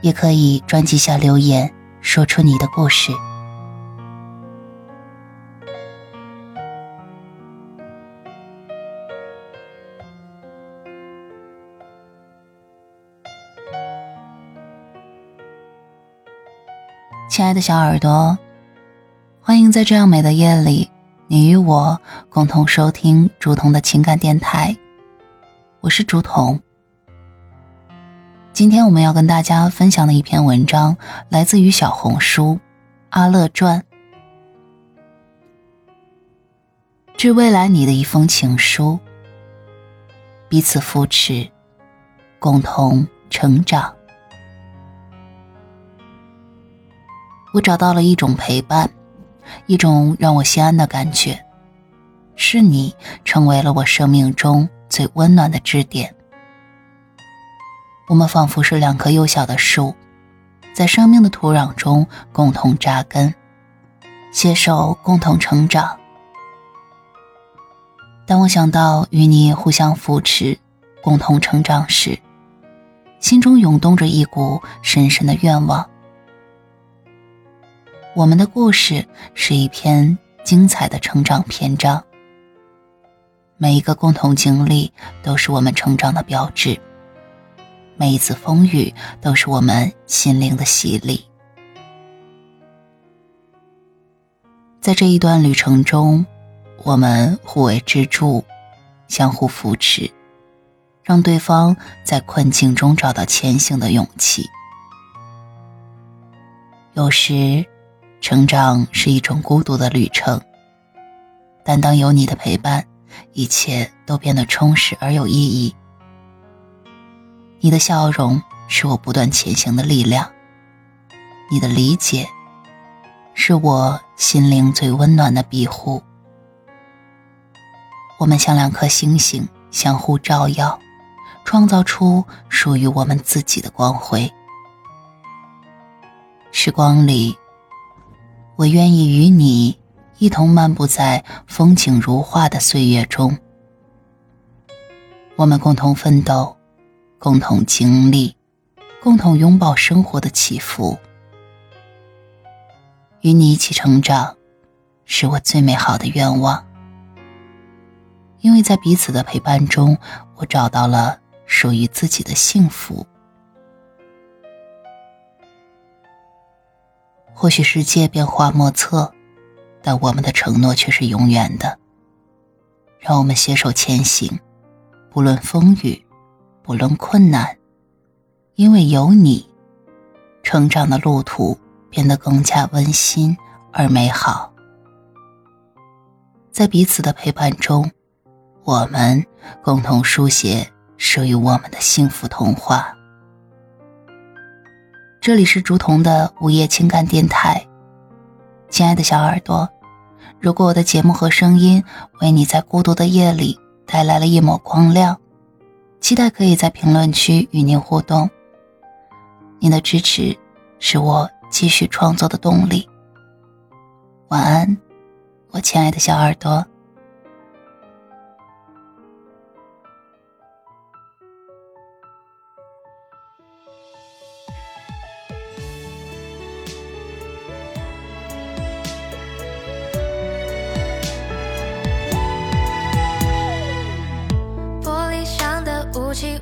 也可以专辑下留言，说出你的故事。亲爱的小耳朵，欢迎在这样美的夜里。你与我共同收听竹筒的情感电台，我是竹筒。今天我们要跟大家分享的一篇文章，来自于小红书《阿乐传》，致未来你的一封情书。彼此扶持，共同成长。我找到了一种陪伴。一种让我心安的感觉，是你成为了我生命中最温暖的支点。我们仿佛是两棵幼小的树，在生命的土壤中共同扎根，携手共同成长。当我想到与你互相扶持、共同成长时，心中涌动着一股深深的愿望。我们的故事是一篇精彩的成长篇章。每一个共同经历都是我们成长的标志，每一次风雨都是我们心灵的洗礼。在这一段旅程中，我们互为支柱，相互扶持，让对方在困境中找到前行的勇气。有时。成长是一种孤独的旅程，但当有你的陪伴，一切都变得充实而有意义。你的笑容是我不断前行的力量，你的理解是我心灵最温暖的庇护。我们像两颗星星，相互照耀，创造出属于我们自己的光辉。时光里。我愿意与你一同漫步在风景如画的岁月中，我们共同奋斗，共同经历，共同拥抱生活的起伏。与你一起成长，是我最美好的愿望。因为在彼此的陪伴中，我找到了属于自己的幸福。或许世界变化莫测，但我们的承诺却是永远的。让我们携手前行，不论风雨，不论困难，因为有你，成长的路途变得更加温馨而美好。在彼此的陪伴中，我们共同书写属于我们的幸福童话。这里是竹筒的午夜情感电台，亲爱的小耳朵，如果我的节目和声音为你在孤独的夜里带来了一抹光亮，期待可以在评论区与您互动。您的支持是我继续创作的动力。晚安，我亲爱的小耳朵。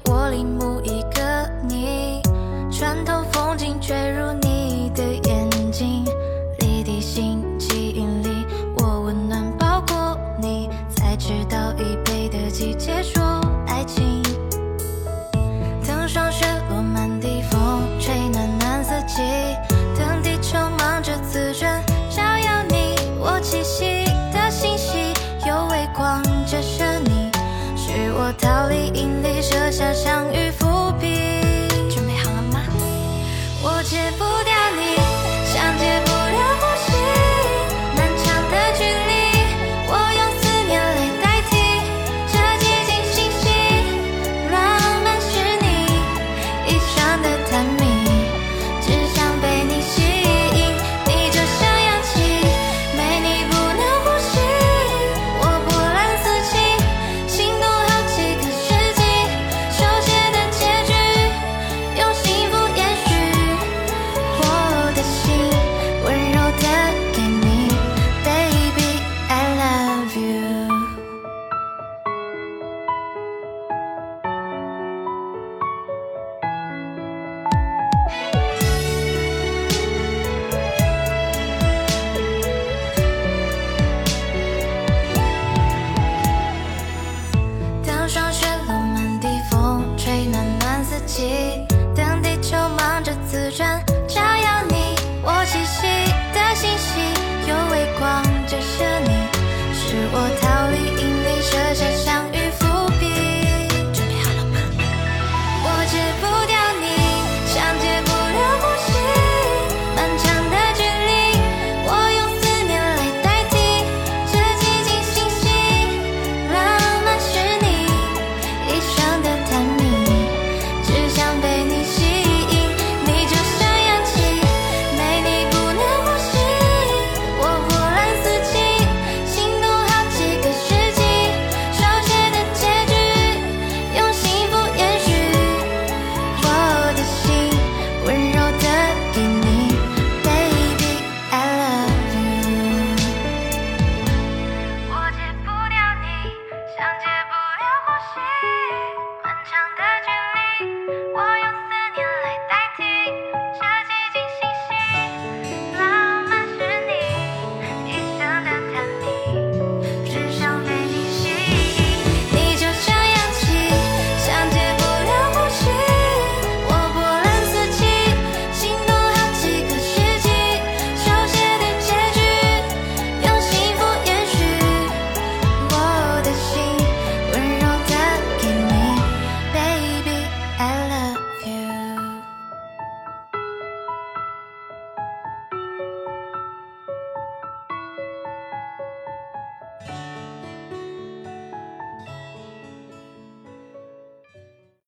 玻璃幕一个你，穿透风景坠入你。